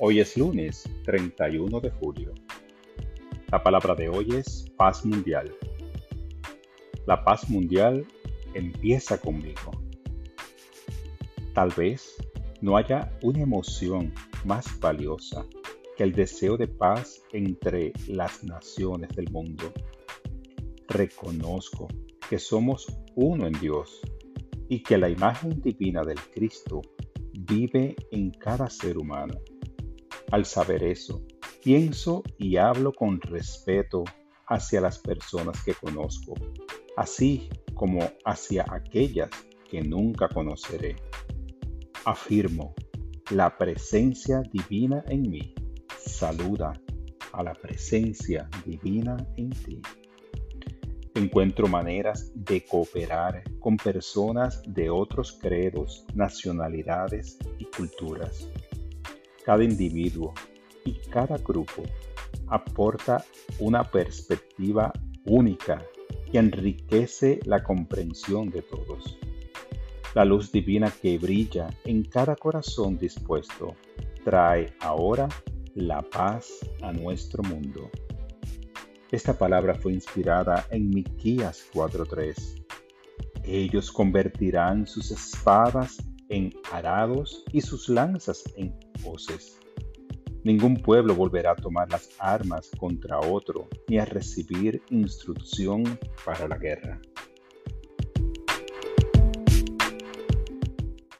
Hoy es lunes 31 de julio. La palabra de hoy es paz mundial. La paz mundial empieza conmigo. Tal vez no haya una emoción más valiosa que el deseo de paz entre las naciones del mundo. Reconozco que somos uno en Dios y que la imagen divina del Cristo vive en cada ser humano. Al saber eso, pienso y hablo con respeto hacia las personas que conozco, así como hacia aquellas que nunca conoceré. Afirmo la presencia divina en mí. Saluda a la presencia divina en ti. Encuentro maneras de cooperar con personas de otros credos, nacionalidades y culturas cada individuo y cada grupo aporta una perspectiva única que enriquece la comprensión de todos. La luz divina que brilla en cada corazón dispuesto trae ahora la paz a nuestro mundo. Esta palabra fue inspirada en Miquías 4:3. Ellos convertirán sus espadas en arados y sus lanzas en hoces. Ningún pueblo volverá a tomar las armas contra otro ni a recibir instrucción para la guerra.